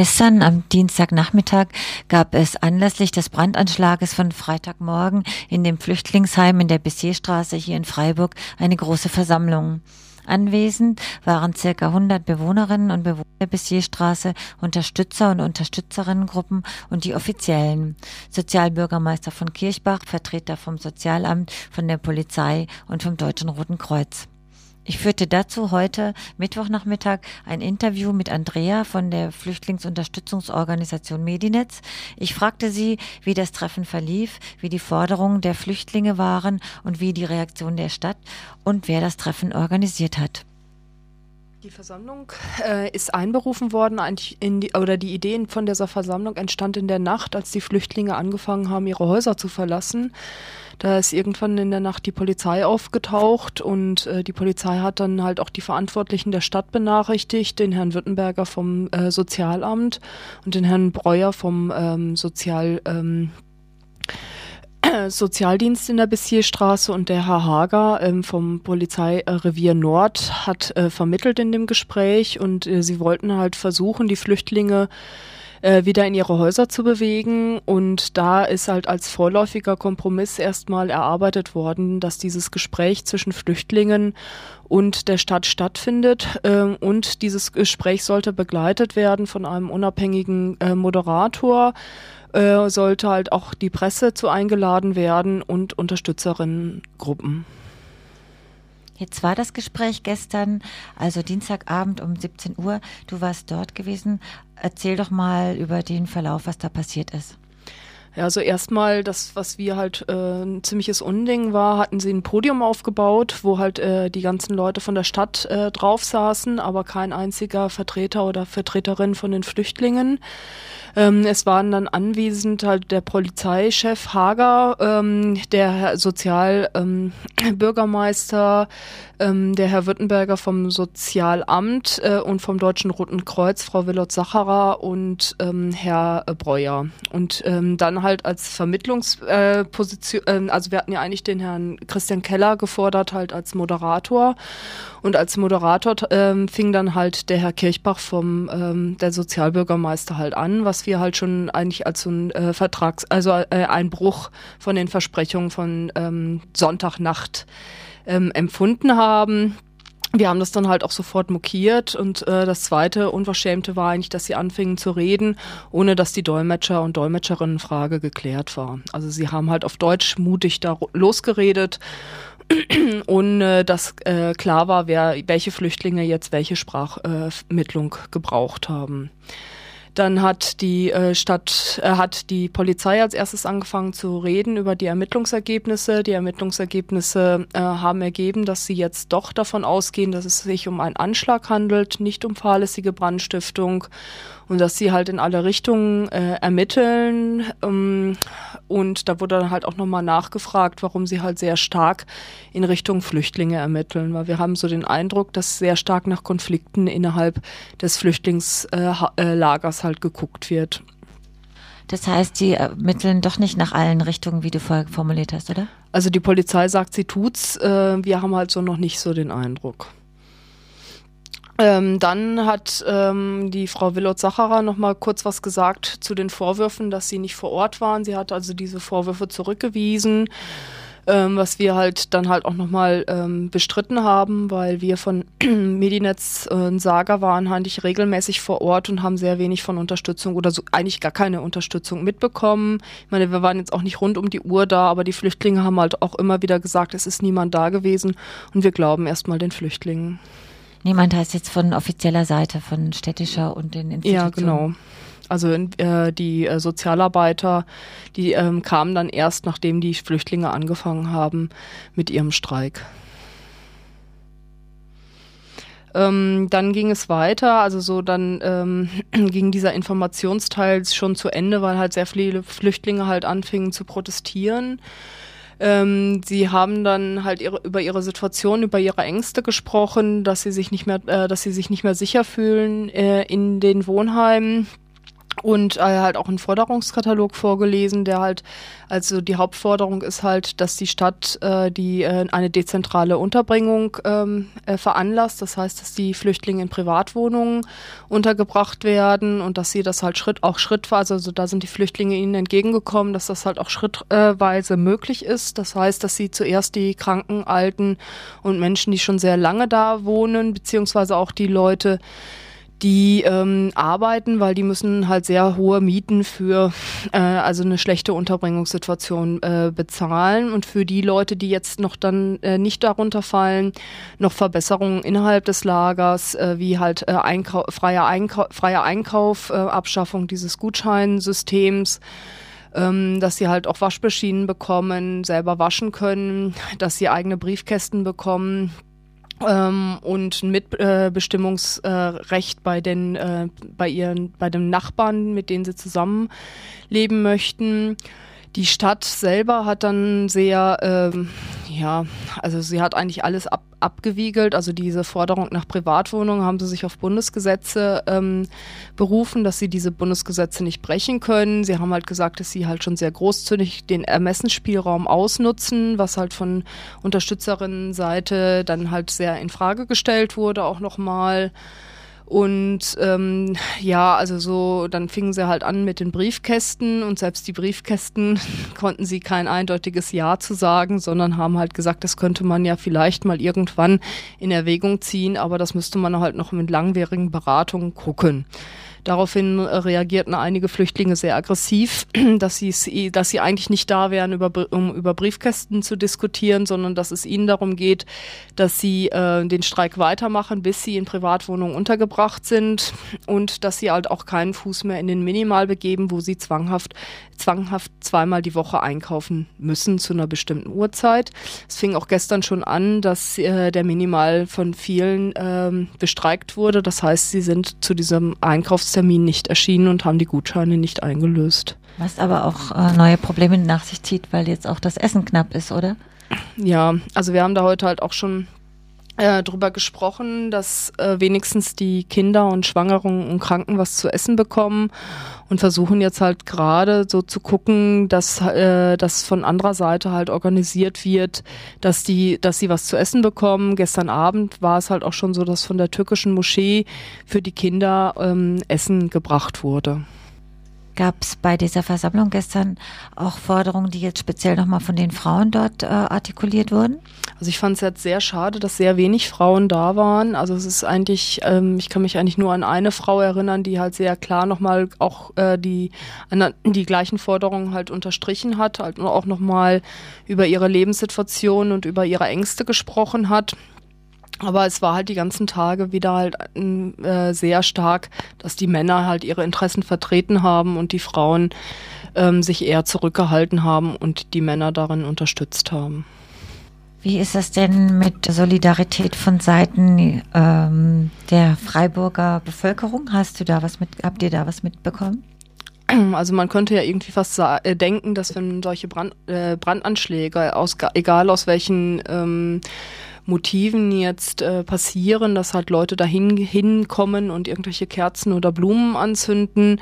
Gestern am Dienstagnachmittag gab es anlässlich des Brandanschlages von Freitagmorgen in dem Flüchtlingsheim in der Bessierstraße hier in Freiburg eine große Versammlung. Anwesend waren circa 100 Bewohnerinnen und Bewohner der Bessierstraße, Unterstützer und Unterstützerinnengruppen und die Offiziellen. Sozialbürgermeister von Kirchbach, Vertreter vom Sozialamt, von der Polizei und vom Deutschen Roten Kreuz. Ich führte dazu heute Mittwochnachmittag ein Interview mit Andrea von der Flüchtlingsunterstützungsorganisation Medinetz. Ich fragte sie, wie das Treffen verlief, wie die Forderungen der Flüchtlinge waren und wie die Reaktion der Stadt und wer das Treffen organisiert hat. Die Versammlung äh, ist einberufen worden, die, oder die Idee von dieser Versammlung entstand in der Nacht, als die Flüchtlinge angefangen haben, ihre Häuser zu verlassen. Da ist irgendwann in der Nacht die Polizei aufgetaucht und äh, die Polizei hat dann halt auch die Verantwortlichen der Stadt benachrichtigt, den Herrn Württemberger vom äh, Sozialamt und den Herrn Breuer vom ähm, Sozial ähm, Sozialdienst in der Bessierstraße und der Herr Hager ähm, vom Polizeirevier Nord hat äh, vermittelt in dem Gespräch und äh, sie wollten halt versuchen, die Flüchtlinge äh, wieder in ihre Häuser zu bewegen. Und da ist halt als vorläufiger Kompromiss erstmal erarbeitet worden, dass dieses Gespräch zwischen Flüchtlingen und der Stadt stattfindet. Äh, und dieses Gespräch sollte begleitet werden von einem unabhängigen äh, Moderator äh, sollte halt auch die Presse zu eingeladen werden und Unterstützerinnengruppen. Jetzt war das Gespräch gestern, also Dienstagabend um 17 Uhr. Du warst dort gewesen. Erzähl doch mal über den Verlauf, was da passiert ist. Ja, also erstmal das, was wir halt äh, ein ziemliches Unding war, hatten sie ein Podium aufgebaut, wo halt äh, die ganzen Leute von der Stadt äh, drauf saßen, aber kein einziger Vertreter oder Vertreterin von den Flüchtlingen. Ähm, es waren dann anwesend halt der Polizeichef Hager, ähm, der Sozialbürgermeister, ähm, der Herr Württemberger vom Sozialamt äh, und vom Deutschen Roten Kreuz, Frau Willot Sacherer und ähm, Herr Breuer. Und ähm, halt als Vermittlungsposition, äh, also wir hatten ja eigentlich den Herrn Christian Keller gefordert, halt als Moderator. Und als Moderator ähm, fing dann halt der Herr Kirchbach vom ähm, der Sozialbürgermeister halt an, was wir halt schon eigentlich als so ein äh, Vertrags, also äh, ein Bruch von den Versprechungen von ähm, Sonntagnacht ähm, empfunden haben. Wir haben das dann halt auch sofort mokiert und äh, das zweite Unverschämte war eigentlich, dass sie anfingen zu reden, ohne dass die Dolmetscher und Dolmetscherinnenfrage geklärt war. Also sie haben halt auf Deutsch mutig da losgeredet ohne dass äh, klar war, wer, welche Flüchtlinge jetzt welche Sprachmittlung äh, gebraucht haben. Dann hat die äh, Stadt, äh, hat die Polizei als erstes angefangen zu reden über die Ermittlungsergebnisse. Die Ermittlungsergebnisse äh, haben ergeben, dass sie jetzt doch davon ausgehen, dass es sich um einen Anschlag handelt, nicht um fahrlässige Brandstiftung und dass sie halt in alle Richtungen äh, ermitteln. Ähm, und da wurde dann halt auch nochmal nachgefragt, warum sie halt sehr stark in Richtung Flüchtlinge ermitteln, weil wir haben so den Eindruck, dass sehr stark nach Konflikten innerhalb des Flüchtlingslagers halt geguckt wird. Das heißt, sie ermitteln doch nicht nach allen Richtungen, wie du vorher formuliert hast, oder? Also die Polizei sagt, sie tut's. Äh, wir haben halt so noch nicht so den Eindruck. Ähm, dann hat ähm, die Frau Willot-Sacherer noch mal kurz was gesagt zu den Vorwürfen, dass sie nicht vor Ort waren. Sie hat also diese Vorwürfe zurückgewiesen, ähm, was wir halt dann halt auch noch mal ähm, bestritten haben, weil wir von Medinetz und Saga waren eigentlich regelmäßig vor Ort und haben sehr wenig von Unterstützung oder so eigentlich gar keine Unterstützung mitbekommen. Ich meine, wir waren jetzt auch nicht rund um die Uhr da, aber die Flüchtlinge haben halt auch immer wieder gesagt, es ist niemand da gewesen und wir glauben erstmal den Flüchtlingen. Niemand heißt jetzt von offizieller Seite, von städtischer und den Institutionen. Ja, genau. Also äh, die äh, Sozialarbeiter, die ähm, kamen dann erst, nachdem die Flüchtlinge angefangen haben mit ihrem Streik. Ähm, dann ging es weiter, also so dann ähm, ging dieser Informationsteil schon zu Ende, weil halt sehr viele Flüchtlinge halt anfingen zu protestieren. Ähm, sie haben dann halt ihre, über ihre Situation, über ihre Ängste gesprochen, dass sie sich nicht mehr, äh, dass sie sich nicht mehr sicher fühlen äh, in den Wohnheimen und äh, halt auch einen Forderungskatalog vorgelesen, der halt, also die Hauptforderung ist halt, dass die Stadt äh, die äh, eine dezentrale Unterbringung ähm, äh, veranlasst. Das heißt, dass die Flüchtlinge in Privatwohnungen untergebracht werden und dass sie das halt Schritt auch schrittweise, also da sind die Flüchtlinge ihnen entgegengekommen, dass das halt auch schrittweise möglich ist. Das heißt, dass sie zuerst die Kranken, Alten und Menschen, die schon sehr lange da wohnen, beziehungsweise auch die Leute, die ähm, arbeiten, weil die müssen halt sehr hohe Mieten für äh, also eine schlechte Unterbringungssituation äh, bezahlen. Und für die Leute, die jetzt noch dann äh, nicht darunter fallen, noch Verbesserungen innerhalb des Lagers, äh, wie halt äh, Einkau freier, Einkau freier Einkauf, äh, Abschaffung dieses Gutscheinsystems ähm, dass sie halt auch Waschmaschinen bekommen, selber waschen können, dass sie eigene Briefkästen bekommen, ähm, und ein Mitbestimmungsrecht äh, bei den äh, bei ihren bei den Nachbarn, mit denen sie zusammenleben möchten. Die Stadt selber hat dann sehr, ähm, ja, also sie hat eigentlich alles ab, abgewiegelt. Also diese Forderung nach Privatwohnungen haben sie sich auf Bundesgesetze ähm, berufen, dass sie diese Bundesgesetze nicht brechen können. Sie haben halt gesagt, dass sie halt schon sehr großzügig den Ermessensspielraum ausnutzen, was halt von Unterstützerinnenseite dann halt sehr in Frage gestellt wurde, auch nochmal. Und ähm, ja, also so, dann fingen sie halt an mit den Briefkästen und selbst die Briefkästen konnten sie kein eindeutiges Ja zu sagen, sondern haben halt gesagt, das könnte man ja vielleicht mal irgendwann in Erwägung ziehen, aber das müsste man halt noch mit langwierigen Beratungen gucken. Daraufhin äh, reagierten einige Flüchtlinge sehr aggressiv, dass sie, dass sie eigentlich nicht da wären, über, um über Briefkästen zu diskutieren, sondern dass es ihnen darum geht, dass sie äh, den Streik weitermachen, bis sie in Privatwohnungen untergebracht sind und dass sie halt auch keinen Fuß mehr in den Minimal begeben, wo sie zwanghaft, zwanghaft zweimal die Woche einkaufen müssen zu einer bestimmten Uhrzeit. Es fing auch gestern schon an, dass äh, der Minimal von vielen ähm, bestreikt wurde. Das heißt, sie sind zu diesem Einkaufs Einkaufstermin nicht erschienen und haben die Gutscheine nicht eingelöst. Was aber auch äh, neue Probleme nach sich zieht, weil jetzt auch das Essen knapp ist, oder? Ja, also wir haben da heute halt auch schon äh, drüber gesprochen, dass äh, wenigstens die Kinder und Schwangeren und Kranken was zu essen bekommen und versuchen jetzt halt gerade so zu gucken, dass äh, das von anderer Seite halt organisiert wird, dass die, dass sie was zu essen bekommen. Gestern Abend war es halt auch schon so, dass von der türkischen Moschee für die Kinder ähm, Essen gebracht wurde. Gab es bei dieser Versammlung gestern auch Forderungen, die jetzt speziell nochmal von den Frauen dort äh, artikuliert wurden? Also ich fand es jetzt sehr schade, dass sehr wenig Frauen da waren. Also es ist eigentlich, ähm, ich kann mich eigentlich nur an eine Frau erinnern, die halt sehr klar nochmal auch äh, die, die gleichen Forderungen halt unterstrichen hat, halt auch nochmal über ihre Lebenssituation und über ihre Ängste gesprochen hat. Aber es war halt die ganzen Tage wieder halt äh, sehr stark, dass die Männer halt ihre Interessen vertreten haben und die Frauen ähm, sich eher zurückgehalten haben und die Männer darin unterstützt haben. Wie ist das denn mit Solidarität von Seiten ähm, der Freiburger Bevölkerung? Hast du da was mit, habt ihr da was mitbekommen? Also man könnte ja irgendwie fast äh, denken, dass wenn solche Brand, äh, Brandanschläge, aus, egal aus welchen ähm, Motiven jetzt äh, passieren, dass halt Leute dahin hinkommen und irgendwelche Kerzen oder Blumen anzünden,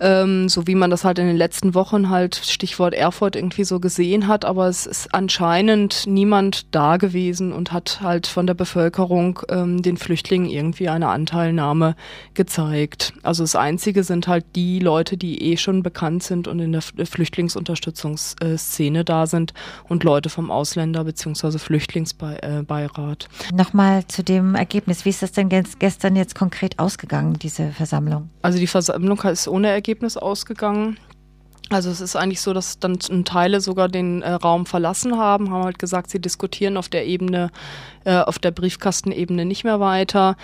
ähm, so wie man das halt in den letzten Wochen halt Stichwort Erfurt irgendwie so gesehen hat, aber es ist anscheinend niemand da gewesen und hat halt von der Bevölkerung ähm, den Flüchtlingen irgendwie eine Anteilnahme gezeigt. Also das Einzige sind halt die Leute, die eh schon bekannt sind und in der Flüchtlingsunterstützungsszene da sind und Leute vom Ausländer- bzw. Flüchtlingsbeirat Beirat. Nochmal zu dem Ergebnis. Wie ist das denn gestern jetzt konkret ausgegangen, diese Versammlung? Also die Versammlung ist ohne Ergebnis ausgegangen. Also es ist eigentlich so, dass dann Teile sogar den äh, Raum verlassen haben, haben halt gesagt, sie diskutieren auf der Ebene, äh, auf der Briefkastenebene nicht mehr weiter.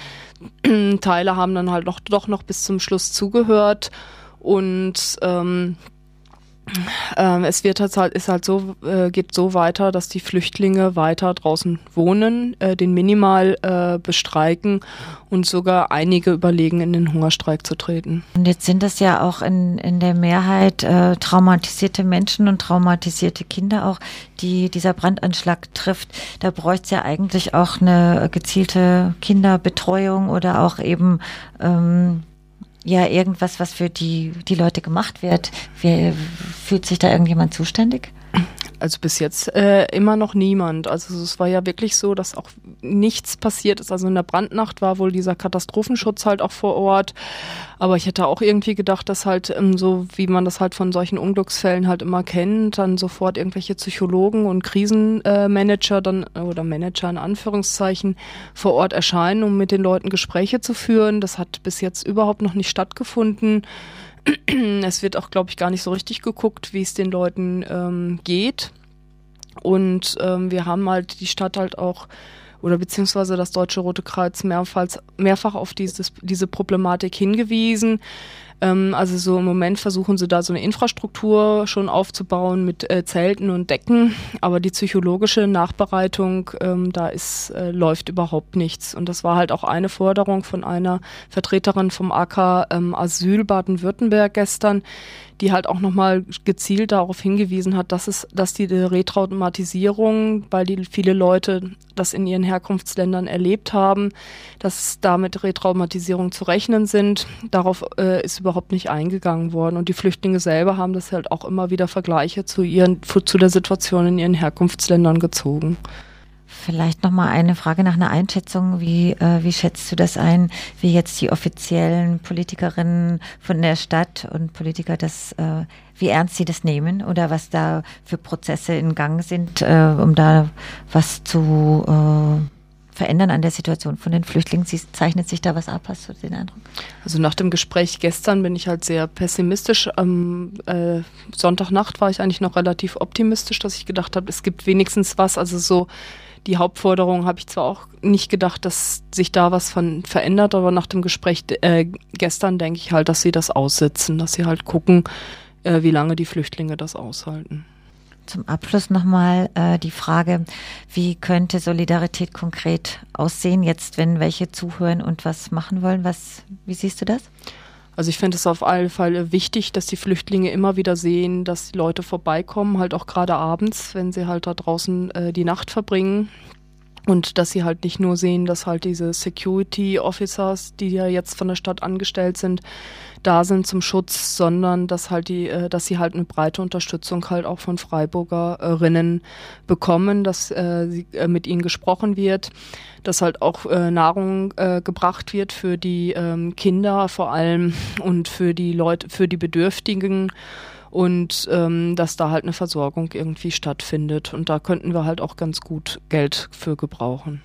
Teile haben dann halt noch, doch noch bis zum Schluss zugehört und ähm, ähm, es wird halt, ist halt so, äh, geht so weiter, dass die Flüchtlinge weiter draußen wohnen, äh, den Minimal äh, bestreiken und sogar einige überlegen, in den Hungerstreik zu treten. Und jetzt sind das ja auch in, in der Mehrheit äh, traumatisierte Menschen und traumatisierte Kinder auch, die dieser Brandanschlag trifft. Da bräuchte es ja eigentlich auch eine gezielte Kinderbetreuung oder auch eben ähm, ja irgendwas, was für die, die Leute gemacht wird? Wer, fühlt sich da irgendjemand zuständig? Also bis jetzt äh, immer noch niemand. Also es war ja wirklich so, dass auch nichts passiert ist. Also in der Brandnacht war wohl dieser Katastrophenschutz halt auch vor Ort. Aber ich hätte auch irgendwie gedacht, dass halt ähm, so, wie man das halt von solchen Unglücksfällen halt immer kennt, dann sofort irgendwelche Psychologen und Krisenmanager dann oder Manager in Anführungszeichen vor Ort erscheinen, um mit den Leuten Gespräche zu führen. Das hat bis jetzt überhaupt noch nicht stattgefunden. es wird auch, glaube ich, gar nicht so richtig geguckt, wie es den Leuten ähm, geht. Und ähm, wir haben halt die Stadt halt auch oder beziehungsweise das Deutsche Rote Kreuz mehrfach, mehrfach auf dieses, diese Problematik hingewiesen. Ähm, also so im Moment versuchen sie da so eine Infrastruktur schon aufzubauen mit äh, Zelten und Decken, aber die psychologische Nachbereitung, ähm, da ist, äh, läuft überhaupt nichts. Und das war halt auch eine Forderung von einer Vertreterin vom AK ähm, Asyl Baden-Württemberg gestern, die halt auch nochmal gezielt darauf hingewiesen hat, dass es, dass die Retraumatisierung, weil die viele Leute das in ihren Herkunftsländern erlebt haben, dass damit Retraumatisierung zu rechnen sind. Darauf äh, ist überhaupt nicht eingegangen worden. Und die Flüchtlinge selber haben das halt auch immer wieder Vergleiche zu ihren, zu der Situation in ihren Herkunftsländern gezogen. Vielleicht noch mal eine Frage nach einer Einschätzung. Wie, äh, wie schätzt du das ein, wie jetzt die offiziellen Politikerinnen von der Stadt und Politiker das, äh, wie ernst sie das nehmen oder was da für Prozesse in Gang sind, äh, um da was zu äh, verändern an der Situation von den Flüchtlingen? Sie zeichnet sich da was ab, hast du den Eindruck? Also nach dem Gespräch gestern bin ich halt sehr pessimistisch. Am äh, Sonntagnacht war ich eigentlich noch relativ optimistisch, dass ich gedacht habe, es gibt wenigstens was. Also so die Hauptforderung habe ich zwar auch nicht gedacht, dass sich da was von verändert, aber nach dem Gespräch äh, gestern denke ich halt, dass sie das aussitzen, dass sie halt gucken, äh, wie lange die Flüchtlinge das aushalten. Zum Abschluss nochmal äh, die Frage, wie könnte Solidarität konkret aussehen, jetzt wenn welche zuhören und was machen wollen? Was, wie siehst du das? Also ich finde es auf alle Fälle wichtig, dass die Flüchtlinge immer wieder sehen, dass die Leute vorbeikommen, halt auch gerade abends, wenn sie halt da draußen äh, die Nacht verbringen. Und dass sie halt nicht nur sehen, dass halt diese Security Officers, die ja jetzt von der Stadt angestellt sind, da sind zum Schutz, sondern dass halt die, äh, dass sie halt eine breite Unterstützung halt auch von Freiburgerinnen bekommen, dass äh, sie, äh, mit ihnen gesprochen wird, dass halt auch äh, Nahrung gebracht wird für die ähm, Kinder vor allem und für die Leute, für die Bedürftigen und ähm, dass da halt eine Versorgung irgendwie stattfindet. Und da könnten wir halt auch ganz gut Geld für gebrauchen.